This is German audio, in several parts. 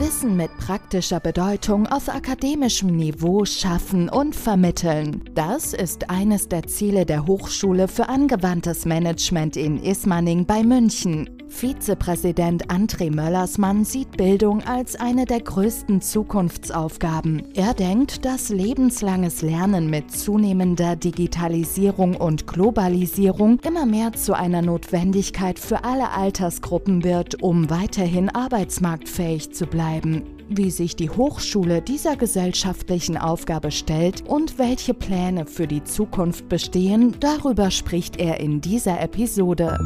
Wissen mit praktischer Bedeutung auf akademischem Niveau schaffen und vermitteln. Das ist eines der Ziele der Hochschule für angewandtes Management in Ismaning bei München. Vizepräsident André Möllersmann sieht Bildung als eine der größten Zukunftsaufgaben. Er denkt, dass lebenslanges Lernen mit zunehmender Digitalisierung und Globalisierung immer mehr zu einer Notwendigkeit für alle Altersgruppen wird, um weiterhin arbeitsmarktfähig zu bleiben. Wie sich die Hochschule dieser gesellschaftlichen Aufgabe stellt und welche Pläne für die Zukunft bestehen, darüber spricht er in dieser Episode.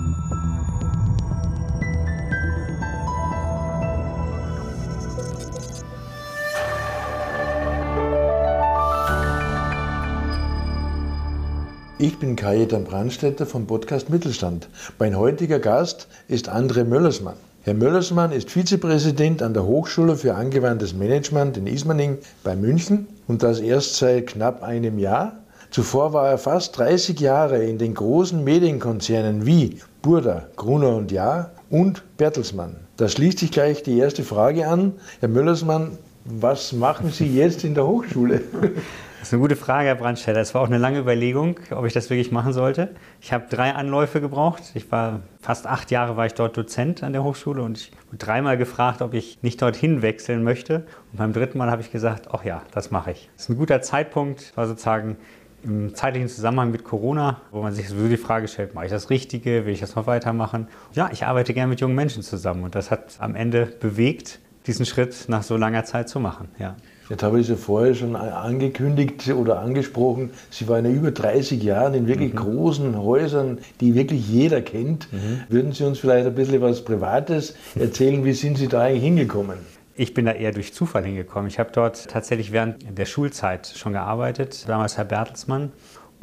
Ich bin Kajetan Brandstätter vom Podcast Mittelstand. Mein heutiger Gast ist André Möllersmann. Herr Möllersmann ist Vizepräsident an der Hochschule für angewandtes Management in Ismaning bei München und das erst seit knapp einem Jahr. Zuvor war er fast 30 Jahre in den großen Medienkonzernen wie Burda, Gruner und Jahr und Bertelsmann. Da schließt sich gleich die erste Frage an. Herr Möllersmann, was machen Sie jetzt in der Hochschule? Das ist eine gute Frage, Herr Brandstetter. Es war auch eine lange Überlegung, ob ich das wirklich machen sollte. Ich habe drei Anläufe gebraucht. Ich war fast acht Jahre war ich dort Dozent an der Hochschule und ich wurde dreimal gefragt, ob ich nicht dorthin wechseln möchte. Und beim dritten Mal habe ich gesagt, ach ja, das mache ich. Das ist ein guter Zeitpunkt, war sozusagen im zeitlichen Zusammenhang mit Corona, wo man sich so die Frage stellt, mache ich das Richtige, will ich das noch weitermachen? Ja, ich arbeite gerne mit jungen Menschen zusammen und das hat am Ende bewegt, diesen Schritt nach so langer Zeit zu machen. Ja. Jetzt habe ich es ja vorher schon angekündigt oder angesprochen. Sie waren ja über 30 Jahre in wirklich mhm. großen Häusern, die wirklich jeder kennt. Mhm. Würden Sie uns vielleicht ein bisschen was Privates erzählen? Wie sind Sie da eigentlich hingekommen? Ich bin da eher durch Zufall hingekommen. Ich habe dort tatsächlich während der Schulzeit schon gearbeitet, damals Herr Bertelsmann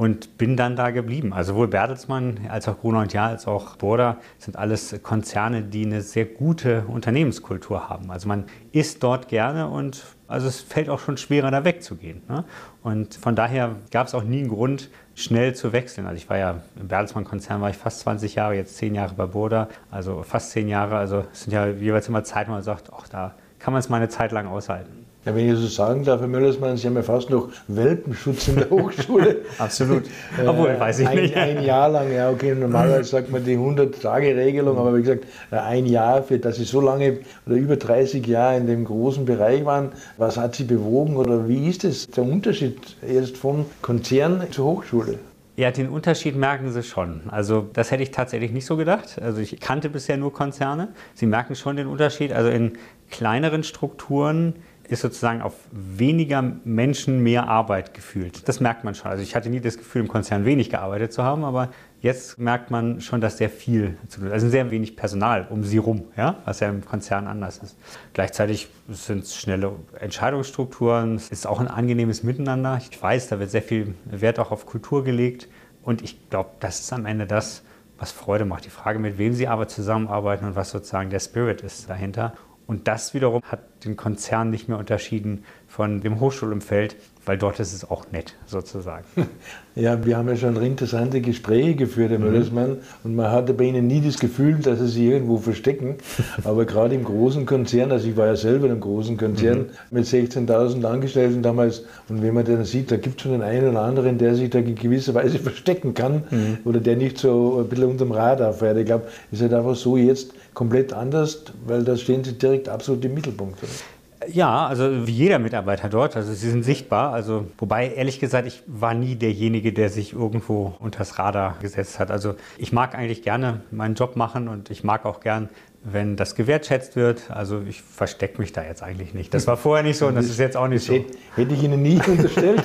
und bin dann da geblieben. Also sowohl Bertelsmann als auch Gruner und Jahr als auch Borda sind alles Konzerne, die eine sehr gute Unternehmenskultur haben. Also man isst dort gerne und also es fällt auch schon schwerer, da wegzugehen. Ne? Und von daher gab es auch nie einen Grund, schnell zu wechseln. Also ich war ja im Bertelsmann-Konzern war ich fast 20 Jahre, jetzt 10 Jahre bei Burda, also fast 10 Jahre. Also es sind ja jeweils immer Zeiten, wo man sagt, ach, da kann man es mal eine Zeit lang aushalten. Ja, wenn ich so sagen darf, Herr Möllersmann, Sie haben ja fast noch Welpenschutz in der Hochschule. Absolut. Äh, Obwohl, weiß ich ein, nicht. Ein Jahr lang, ja, okay, normalerweise sagt man die 100-Tage-Regelung, aber wie gesagt, ein Jahr, für, dass Sie so lange oder über 30 Jahre in dem großen Bereich waren, was hat Sie bewogen oder wie ist es der Unterschied erst vom Konzern zur Hochschule? Ja, den Unterschied merken Sie schon. Also das hätte ich tatsächlich nicht so gedacht. Also ich kannte bisher nur Konzerne. Sie merken schon den Unterschied. Also in kleineren Strukturen ist sozusagen auf weniger Menschen mehr Arbeit gefühlt. Das merkt man schon. Also ich hatte nie das Gefühl, im Konzern wenig gearbeitet zu haben, aber jetzt merkt man schon, dass sehr viel zu tun ist. Also sehr wenig Personal um sie rum, ja? was ja im Konzern anders ist. Gleichzeitig sind es schnelle Entscheidungsstrukturen, es ist auch ein angenehmes Miteinander. Ich weiß, da wird sehr viel Wert auch auf Kultur gelegt und ich glaube, das ist am Ende das, was Freude macht. Die Frage, mit wem sie aber zusammenarbeiten und was sozusagen der Spirit ist dahinter. Und das wiederum hat den Konzern nicht mehr unterschieden von dem Hochschulumfeld, weil dort ist es auch nett sozusagen. Ja, wir haben ja schon interessante Gespräche geführt, Herr mhm. Möllersmann, und man hatte bei Ihnen nie das Gefühl, dass Sie sich irgendwo verstecken. Aber gerade im großen Konzern, also ich war ja selber in einem großen Konzern mhm. mit 16.000 Angestellten damals, und wenn man dann sieht, da gibt es schon den einen oder anderen, der sich da in gewisser Weise verstecken kann mhm. oder der nicht so ein bisschen unter dem Radar fährt. Ich glaube, es ist halt einfach so jetzt komplett anders, weil da stehen Sie direkt absolut im Mittelpunkt. Oder? Ja, also wie jeder Mitarbeiter dort, also sie sind sichtbar. Also wobei ehrlich gesagt, ich war nie derjenige, der sich irgendwo unters Radar gesetzt hat. Also ich mag eigentlich gerne meinen Job machen und ich mag auch gern, wenn das gewertschätzt wird. Also ich verstecke mich da jetzt eigentlich nicht. Das war vorher nicht so und das ist jetzt auch nicht so. Hätte ich Ihnen nie unterstellt.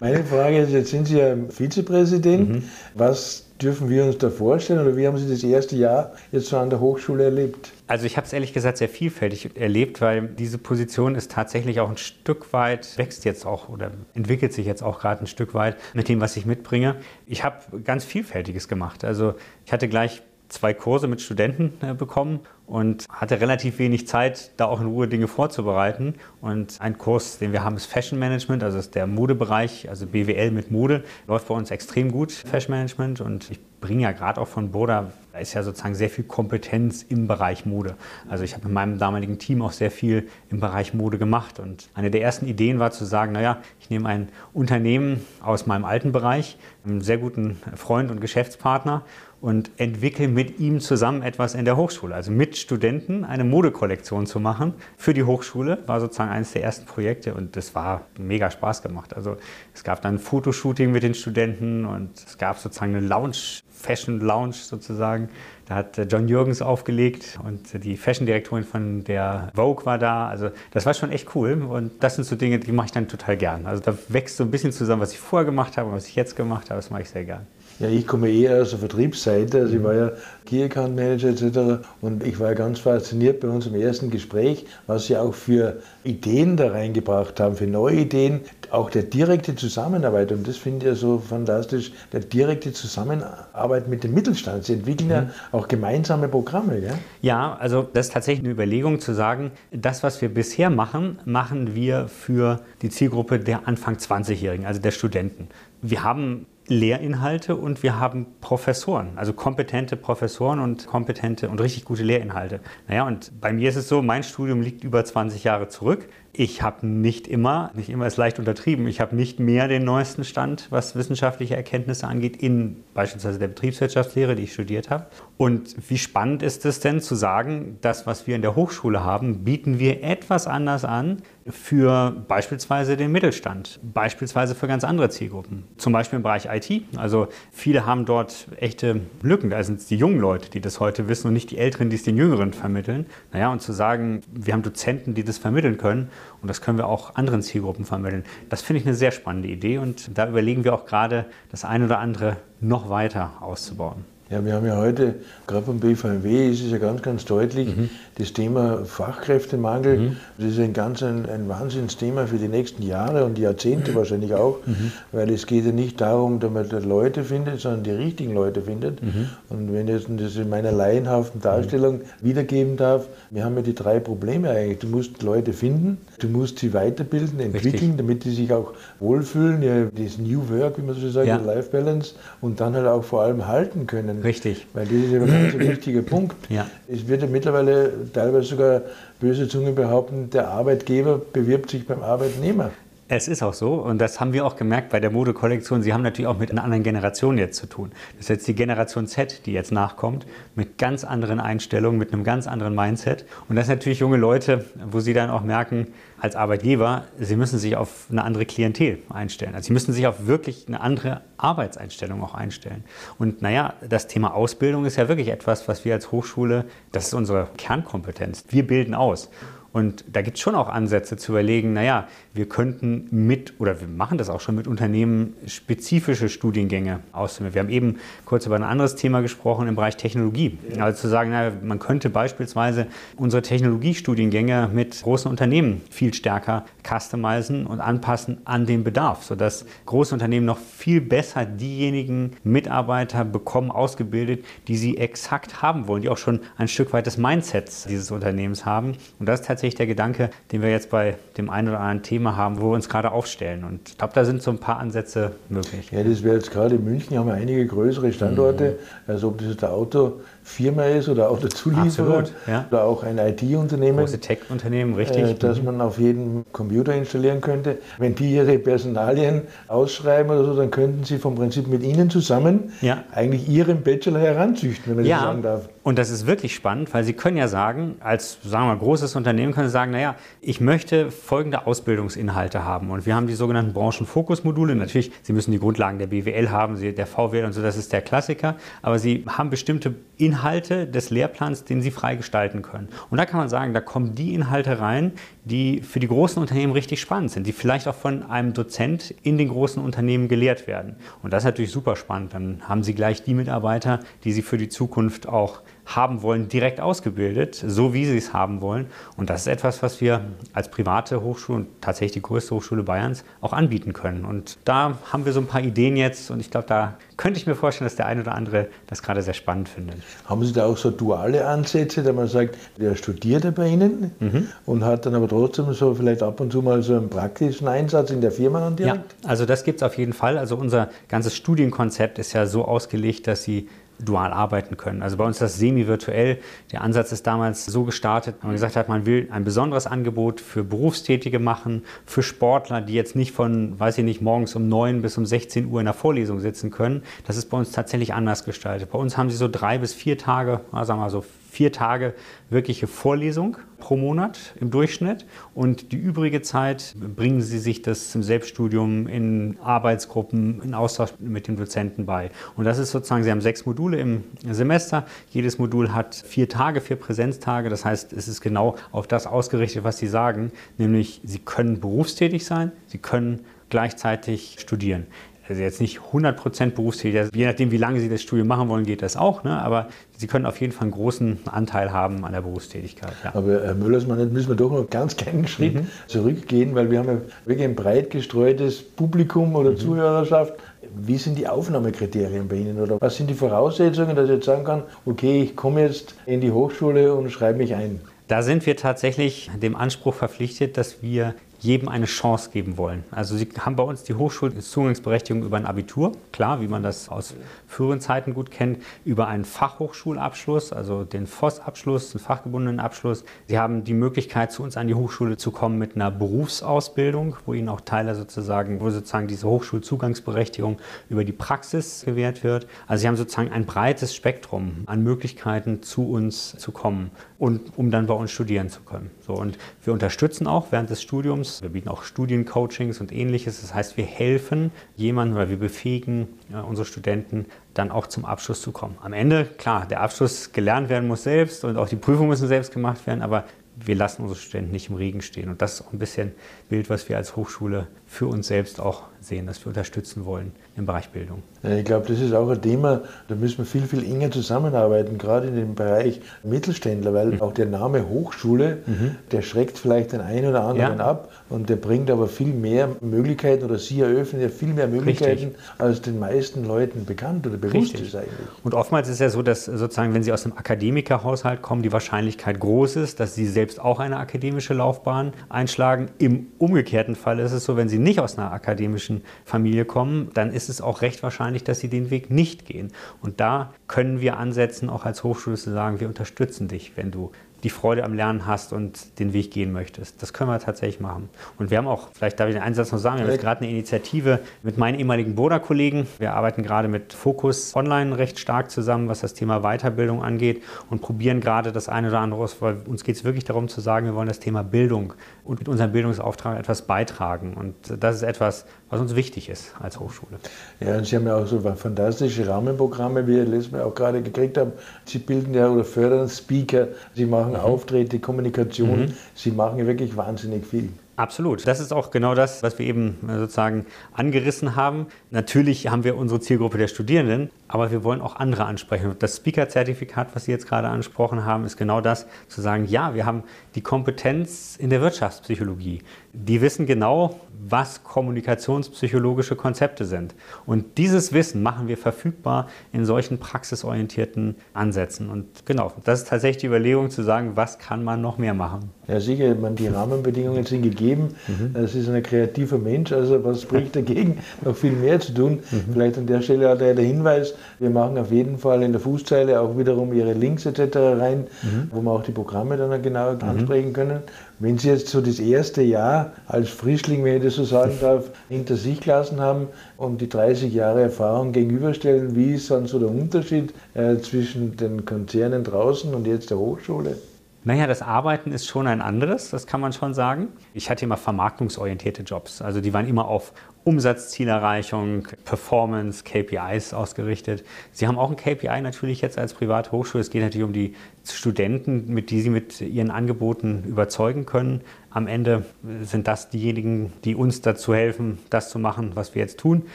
Meine Frage ist, jetzt sind Sie ja Vizepräsident. Mhm. Was dürfen wir uns da vorstellen oder wie haben Sie das erste Jahr jetzt so an der Hochschule erlebt? Also ich habe es ehrlich gesagt sehr vielfältig erlebt, weil diese Position ist tatsächlich auch ein Stück weit, wächst jetzt auch oder entwickelt sich jetzt auch gerade ein Stück weit mit dem, was ich mitbringe. Ich habe ganz Vielfältiges gemacht. Also ich hatte gleich zwei Kurse mit Studenten äh, bekommen und hatte relativ wenig Zeit, da auch in Ruhe Dinge vorzubereiten. Und ein Kurs, den wir haben, ist Fashion Management, also ist der Modebereich, also BWL mit Mode, läuft bei uns extrem gut, Fashion Management. Und ich bringe ja gerade auch von Boda, ist ja sozusagen sehr viel Kompetenz im Bereich Mode. Also ich habe mit meinem damaligen Team auch sehr viel im Bereich Mode gemacht. Und eine der ersten Ideen war zu sagen, naja, ich nehme ein Unternehmen aus meinem alten Bereich, einen sehr guten Freund und Geschäftspartner und entwickle mit ihm zusammen etwas in der Hochschule. Also mit Studenten eine Modekollektion zu machen für die Hochschule war sozusagen eines der ersten Projekte und das war mega Spaß gemacht. Also es gab dann ein Fotoshooting mit den Studenten und es gab sozusagen eine Lounge, Fashion Lounge sozusagen. Da hat John Jürgens aufgelegt und die Fashion-Direktorin von der Vogue war da. Also das war schon echt cool und das sind so Dinge, die mache ich dann total gern. Also da wächst so ein bisschen zusammen, was ich vorher gemacht habe und was ich jetzt gemacht habe. Das mache ich sehr gern. Ja, ich komme eher aus der Vertriebsseite. Also ich war ja Key Account Manager etc. Und ich war ganz fasziniert bei unserem ersten Gespräch, was Sie auch für Ideen da reingebracht haben, für neue Ideen. Auch der direkte Zusammenarbeit, und das finde ich ja so fantastisch, der direkte Zusammenarbeit mit dem Mittelstand. Sie entwickeln mhm. ja auch gemeinsame Programme. Gell? Ja, also das ist tatsächlich eine Überlegung zu sagen, das, was wir bisher machen, machen wir für die Zielgruppe der Anfang 20-Jährigen, also der Studenten. Wir haben Lehrinhalte und wir haben Professoren, also kompetente Professoren und kompetente und richtig gute Lehrinhalte. Naja, und bei mir ist es so, mein Studium liegt über 20 Jahre zurück. Ich habe nicht immer, nicht immer ist leicht untertrieben, ich habe nicht mehr den neuesten Stand, was wissenschaftliche Erkenntnisse angeht, in beispielsweise der Betriebswirtschaftslehre, die ich studiert habe. Und wie spannend ist es denn zu sagen, das, was wir in der Hochschule haben, bieten wir etwas anders an für beispielsweise den Mittelstand, beispielsweise für ganz andere Zielgruppen, zum Beispiel im Bereich IT. Also viele haben dort echte Lücken. Da sind es die jungen Leute, die das heute wissen und nicht die Älteren, die es den Jüngeren vermitteln. Naja, und zu sagen, wir haben Dozenten, die das vermitteln können und das können wir auch anderen Zielgruppen vermitteln. Das finde ich eine sehr spannende Idee und da überlegen wir auch gerade, das eine oder andere noch weiter auszubauen. Ja, wir haben ja heute, gerade beim BVMW ist es ja ganz, ganz deutlich, mhm. das Thema Fachkräftemangel. Mhm. Das ist ein ganz ein, ein Wahnsinnsthema für die nächsten Jahre und Jahrzehnte wahrscheinlich auch, mhm. weil es geht ja nicht darum, dass man Leute findet, sondern die richtigen Leute findet. Mhm. Und wenn ich das in meiner laienhaften Darstellung wiedergeben darf, wir haben ja die drei Probleme eigentlich. Du musst Leute finden, du musst sie weiterbilden, entwickeln, Richtig. damit sie sich auch wohlfühlen, ja, das New Work, wie man so sagt, ja. Life Balance und dann halt auch vor allem halten können. Richtig. Weil das ist ja ein ganz wichtiger Punkt. Ja. Es wird ja mittlerweile teilweise sogar böse Zunge behaupten, der Arbeitgeber bewirbt sich beim Arbeitnehmer. Es ist auch so und das haben wir auch gemerkt bei der Modekollektion. Sie haben natürlich auch mit einer anderen Generation jetzt zu tun. Das ist jetzt die Generation Z, die jetzt nachkommt, mit ganz anderen Einstellungen, mit einem ganz anderen Mindset. Und das sind natürlich junge Leute, wo sie dann auch merken, als Arbeitgeber, sie müssen sich auf eine andere Klientel einstellen. Also sie müssen sich auf wirklich eine andere Arbeitseinstellung auch einstellen. Und naja, das Thema Ausbildung ist ja wirklich etwas, was wir als Hochschule, das ist unsere Kernkompetenz. Wir bilden aus. Und da gibt es schon auch Ansätze zu überlegen, naja, wir könnten mit, oder wir machen das auch schon mit Unternehmen, spezifische Studiengänge auszuwählen. Wir haben eben kurz über ein anderes Thema gesprochen im Bereich Technologie. Also zu sagen, naja, man könnte beispielsweise unsere Technologiestudiengänge mit großen Unternehmen viel stärker customizen und anpassen an den Bedarf, sodass große Unternehmen noch viel besser diejenigen Mitarbeiter bekommen, ausgebildet, die sie exakt haben wollen, die auch schon ein Stück weit des Mindsets dieses Unternehmens haben. Und das ist tatsächlich der Gedanke, den wir jetzt bei dem einen oder anderen Thema haben, wo wir uns gerade aufstellen. Und ich glaube, da sind so ein paar Ansätze möglich. Ja, das wäre jetzt gerade in München, haben wir einige größere Standorte, mhm. also ob das der Auto Firma ist oder auch der Zulieferer ja. oder auch ein IT-Unternehmen. Große Tech-Unternehmen, richtig. Äh, dass mhm. man auf jeden Computer installieren könnte. Wenn die ihre Personalien ausschreiben oder so, dann könnten sie vom Prinzip mit Ihnen zusammen ja. eigentlich Ihren Bachelor heranzüchten, wenn man ja. das sagen darf. Und das ist wirklich spannend, weil Sie können ja sagen, als sagen wir großes Unternehmen können Sie sagen, naja, ich möchte folgende Ausbildungsinhalte haben. Und wir haben die sogenannten Branchenfokusmodule. Natürlich, Sie müssen die Grundlagen der BWL haben, der VWL und so, das ist der Klassiker. Aber Sie haben bestimmte Inhalte des Lehrplans, den Sie frei gestalten können. Und da kann man sagen, da kommen die Inhalte rein, die für die großen Unternehmen richtig spannend sind, die vielleicht auch von einem Dozent in den großen Unternehmen gelehrt werden. Und das ist natürlich super spannend. Dann haben Sie gleich die Mitarbeiter, die Sie für die Zukunft auch haben wollen, direkt ausgebildet, so wie sie es haben wollen. Und das ist etwas, was wir als private Hochschule und tatsächlich die größte Hochschule Bayerns auch anbieten können. Und da haben wir so ein paar Ideen jetzt und ich glaube, da könnte ich mir vorstellen, dass der eine oder andere das gerade sehr spannend findet. Haben Sie da auch so duale Ansätze, da man sagt, der studiert bei Ihnen mhm. und hat dann aber trotzdem so vielleicht ab und zu mal so einen praktischen Einsatz in der Firma dann direkt? Ja, also das gibt es auf jeden Fall. Also unser ganzes Studienkonzept ist ja so ausgelegt, dass Sie dual arbeiten können. Also bei uns ist das semi-virtuell. Der Ansatz ist damals so gestartet, dass man gesagt hat, man will ein besonderes Angebot für Berufstätige machen, für Sportler, die jetzt nicht von, weiß ich nicht, morgens um 9 bis um 16 Uhr in der Vorlesung sitzen können. Das ist bei uns tatsächlich anders gestaltet. Bei uns haben sie so drei bis vier Tage, sagen wir mal so vier Tage wirkliche Vorlesung pro Monat im Durchschnitt und die übrige Zeit bringen sie sich das im Selbststudium in Arbeitsgruppen, in Austausch mit den Dozenten bei. Und das ist sozusagen, sie haben sechs Module im Semester. Jedes Modul hat vier Tage, vier Präsenztage. Das heißt, es ist genau auf das ausgerichtet, was sie sagen, nämlich sie können berufstätig sein, sie können gleichzeitig studieren also jetzt nicht 100% berufstätig, also je nachdem, wie lange Sie das Studium machen wollen, geht das auch, ne? aber Sie können auf jeden Fall einen großen Anteil haben an der Berufstätigkeit. Ja. Aber Herr Müllersmann, jetzt müssen wir doch noch ganz kleinen Schritt mhm. zurückgehen, weil wir haben ja wirklich ein breit gestreutes Publikum oder mhm. Zuhörerschaft. Wie sind die Aufnahmekriterien bei Ihnen oder was sind die Voraussetzungen, dass ich jetzt sagen kann, okay, ich komme jetzt in die Hochschule und schreibe mich ein? Da sind wir tatsächlich dem Anspruch verpflichtet, dass wir jedem eine Chance geben wollen. Also Sie haben bei uns die Hochschulzugangsberechtigung über ein Abitur, klar, wie man das aus früheren Zeiten gut kennt, über einen Fachhochschulabschluss, also den FOS-Abschluss, den fachgebundenen Abschluss. Sie haben die Möglichkeit, zu uns an die Hochschule zu kommen mit einer Berufsausbildung, wo Ihnen auch Teile sozusagen, wo sozusagen diese Hochschulzugangsberechtigung über die Praxis gewährt wird. Also Sie haben sozusagen ein breites Spektrum an Möglichkeiten, zu uns zu kommen und um dann bei uns studieren zu können. So, und wir unterstützen auch während des Studiums, wir bieten auch Studiencoachings und ähnliches. Das heißt, wir helfen jemandem oder wir befähigen unsere Studenten dann auch zum Abschluss zu kommen. Am Ende, klar, der Abschluss gelernt werden muss selbst und auch die Prüfungen müssen selbst gemacht werden, aber wir lassen unsere Studenten nicht im Regen stehen. Und das ist auch ein bisschen Bild, was wir als Hochschule für uns selbst auch sehen, dass wir unterstützen wollen im Bereich Bildung. Ich glaube, das ist auch ein Thema, da müssen wir viel, viel enger zusammenarbeiten, gerade in dem Bereich Mittelständler, weil mhm. auch der Name Hochschule, mhm. der schreckt vielleicht den einen oder anderen ja. ab und der bringt aber viel mehr Möglichkeiten oder Sie eröffnen ja viel mehr Möglichkeiten, Richtig. als den meisten Leuten bekannt oder bewusst Richtig. ist eigentlich. Und oftmals ist es ja so, dass sozusagen, wenn Sie aus einem Akademikerhaushalt kommen, die Wahrscheinlichkeit groß ist, dass Sie selbst auch eine akademische Laufbahn einschlagen. Im umgekehrten Fall ist es so, wenn Sie nicht aus einer akademischen Familie kommen, dann ist es auch recht wahrscheinlich, dass Sie den Weg nicht gehen. Und da können wir ansetzen, auch als Hochschule zu sagen, wir unterstützen dich, wenn du die Freude am Lernen hast und den Weg gehen möchtest. Das können wir tatsächlich machen. Und wir haben auch, vielleicht darf ich den Einsatz noch sagen, wir haben jetzt gerade eine Initiative mit meinen ehemaligen Boda-Kollegen. Wir arbeiten gerade mit Fokus Online recht stark zusammen, was das Thema Weiterbildung angeht und probieren gerade das eine oder andere aus, weil uns geht es wirklich darum zu sagen, wir wollen das Thema Bildung und mit unserem Bildungsauftrag etwas beitragen. Und das ist etwas, was uns wichtig ist als Hochschule. Ja, und Sie haben ja auch so fantastische Rahmenprogramme, wie wir letztes Mal auch gerade gekriegt haben. Sie bilden ja oder fördern Speaker, Sie machen mhm. Auftritte, Kommunikation, mhm. Sie machen wirklich wahnsinnig viel. Absolut. Das ist auch genau das, was wir eben äh, sozusagen angerissen haben. Natürlich haben wir unsere Zielgruppe der Studierenden, aber wir wollen auch andere ansprechen. Das Speaker-Zertifikat, was Sie jetzt gerade angesprochen haben, ist genau das, zu sagen, ja, wir haben die Kompetenz in der Wirtschaftspsychologie. Die wissen genau, was kommunikationspsychologische Konzepte sind. Und dieses Wissen machen wir verfügbar in solchen praxisorientierten Ansätzen. Und genau, das ist tatsächlich die Überlegung zu sagen, was kann man noch mehr machen. Ja, sicher, man, die Rahmenbedingungen sind gegeben. Mhm. Es ist ein kreativer Mensch, also was spricht dagegen, noch viel mehr zu tun? Mhm. Vielleicht an der Stelle hat er der Hinweis, wir machen auf jeden Fall in der Fußzeile auch wiederum Ihre Links etc. rein, mhm. wo wir auch die Programme dann genauer mhm. ansprechen können. Wenn Sie jetzt so das erste Jahr als Frischling, wenn ich das so sagen darf, hinter sich gelassen haben und die 30 Jahre Erfahrung gegenüberstellen, wie ist dann so der Unterschied äh, zwischen den Konzernen draußen und jetzt der Hochschule? Naja, das Arbeiten ist schon ein anderes, das kann man schon sagen. Ich hatte immer vermarktungsorientierte Jobs. Also die waren immer auf Umsatzzielerreichung, Performance, KPIs ausgerichtet. Sie haben auch ein KPI natürlich jetzt als private Hochschule. Es geht natürlich um die Studenten, mit die sie mit ihren Angeboten überzeugen können. Am Ende sind das diejenigen, die uns dazu helfen, das zu machen, was wir jetzt tun.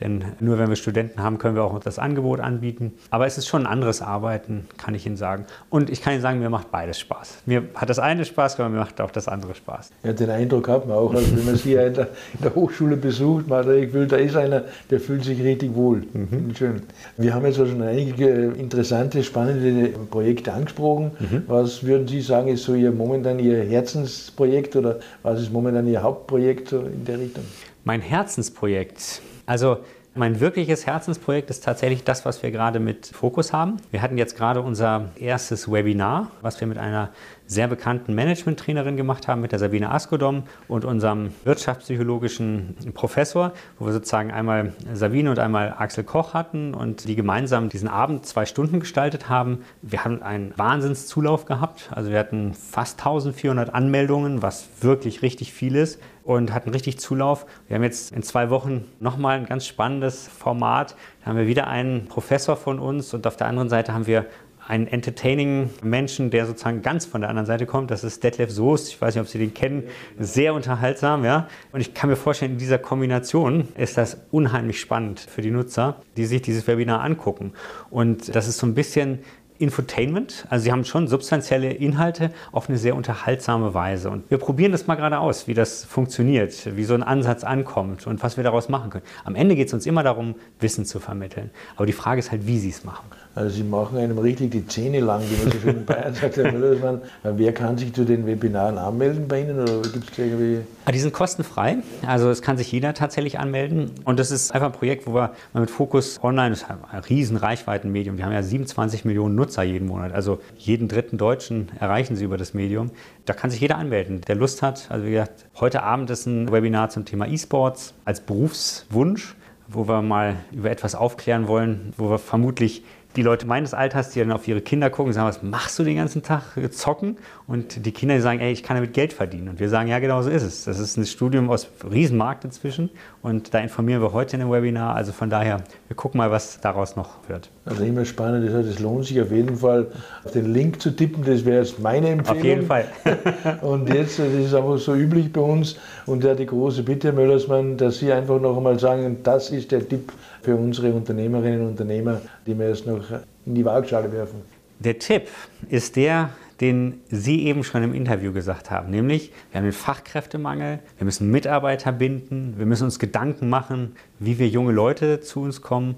Denn nur wenn wir Studenten haben, können wir auch das Angebot anbieten. Aber es ist schon ein anderes Arbeiten, kann ich Ihnen sagen. Und ich kann Ihnen sagen, mir macht beides Spaß. Mir hat das eine Spaß, aber mir macht auch das andere Spaß. Ja, den Eindruck hat man auch, also wenn man Sie in der, in der Hochschule besucht, man hat da ist einer, der fühlt sich richtig wohl. Mhm. Schön. Wir haben jetzt also schon einige interessante, spannende Projekte angesprochen. Mhm. Was würden Sie sagen, ist so Ihr momentan Ihr Herzensprojekt oder was ist momentan Ihr Hauptprojekt in der Richtung? Mein Herzensprojekt. Also mein wirkliches Herzensprojekt ist tatsächlich das, was wir gerade mit Fokus haben. Wir hatten jetzt gerade unser erstes Webinar, was wir mit einer sehr bekannten Management-Trainerin gemacht haben, mit der Sabine Askodom und unserem wirtschaftspsychologischen Professor, wo wir sozusagen einmal Sabine und einmal Axel Koch hatten und die gemeinsam diesen Abend zwei Stunden gestaltet haben. Wir haben einen Wahnsinnszulauf gehabt. Also wir hatten fast 1400 Anmeldungen, was wirklich richtig viel ist und hatten richtig Zulauf. Wir haben jetzt in zwei Wochen nochmal ein ganz spannendes Format. Da haben wir wieder einen Professor von uns und auf der anderen Seite haben wir einen entertaining Menschen, der sozusagen ganz von der anderen Seite kommt. Das ist Detlef Soest. Ich weiß nicht, ob Sie den kennen. Sehr unterhaltsam, ja. Und ich kann mir vorstellen, in dieser Kombination ist das unheimlich spannend für die Nutzer, die sich dieses Webinar angucken. Und das ist so ein bisschen Infotainment. Also sie haben schon substanzielle Inhalte auf eine sehr unterhaltsame Weise. Und wir probieren das mal gerade aus, wie das funktioniert, wie so ein Ansatz ankommt und was wir daraus machen können. Am Ende geht es uns immer darum, Wissen zu vermitteln. Aber die Frage ist halt, wie sie es machen. Also Sie machen einem richtig die Zähne lang, wie man so schön in Bayern sagt. Herr Müllersmann, wer kann sich zu den Webinaren anmelden bei Ihnen oder gibt irgendwie? Ah, die sind kostenfrei, also es kann sich jeder tatsächlich anmelden. Und das ist einfach ein Projekt, wo wir mit Fokus Online, das ist ein riesen Reichweitenmedium, wir haben ja 27 Millionen Nutzer jeden Monat, also jeden dritten Deutschen erreichen sie über das Medium. Da kann sich jeder anmelden, der Lust hat. Also wie gesagt, heute Abend ist ein Webinar zum Thema E-Sports als Berufswunsch wo wir mal über etwas aufklären wollen, wo wir vermutlich die Leute meines Alters, die dann auf ihre Kinder gucken, sagen, was machst du den ganzen Tag? Zocken? Und die Kinder sagen, ey, ich kann damit Geld verdienen. Und wir sagen, ja, genau so ist es. Das ist ein Studium aus Riesenmarkt inzwischen. Und da informieren wir heute in einem Webinar. Also von daher, wir gucken mal, was daraus noch wird. Also immer spannend. Das heißt, es lohnt sich auf jeden Fall, auf den Link zu tippen. Das wäre jetzt meine Empfehlung. Auf jeden Fall. und jetzt, das ist einfach so üblich bei uns. Und ja, die große Bitte, Herr Möllersmann, dass Sie einfach noch einmal sagen, das ist der Tipp für unsere Unternehmerinnen und Unternehmer, die wir jetzt noch in die Waagschale werfen? Der Tipp ist der, den Sie eben schon im Interview gesagt haben, nämlich wir haben den Fachkräftemangel, wir müssen Mitarbeiter binden, wir müssen uns Gedanken machen, wie wir junge Leute zu uns kommen.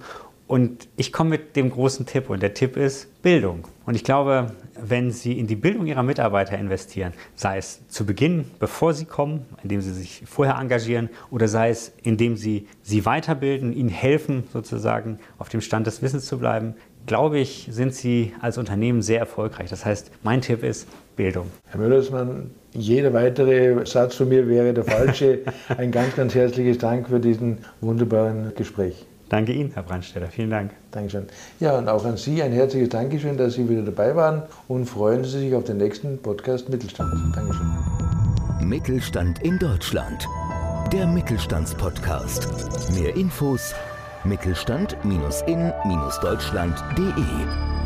Und ich komme mit dem großen Tipp und der Tipp ist Bildung. Und ich glaube, wenn Sie in die Bildung Ihrer Mitarbeiter investieren, sei es zu Beginn, bevor Sie kommen, indem Sie sich vorher engagieren, oder sei es, indem Sie sie weiterbilden, ihnen helfen, sozusagen auf dem Stand des Wissens zu bleiben, glaube ich, sind Sie als Unternehmen sehr erfolgreich. Das heißt, mein Tipp ist Bildung. Herr Müllersmann, jeder weitere Satz von mir wäre der falsche. Ein ganz, ganz herzliches Dank für diesen wunderbaren Gespräch. Danke Ihnen, Herr Brandstetter. Vielen Dank. Dankeschön. Ja, und auch an Sie ein herzliches Dankeschön, dass Sie wieder dabei waren und freuen Sie sich auf den nächsten Podcast Mittelstand. Dankeschön. Mittelstand in Deutschland. Der Mittelstandspodcast. Mehr Infos mittelstand-in-deutschland.de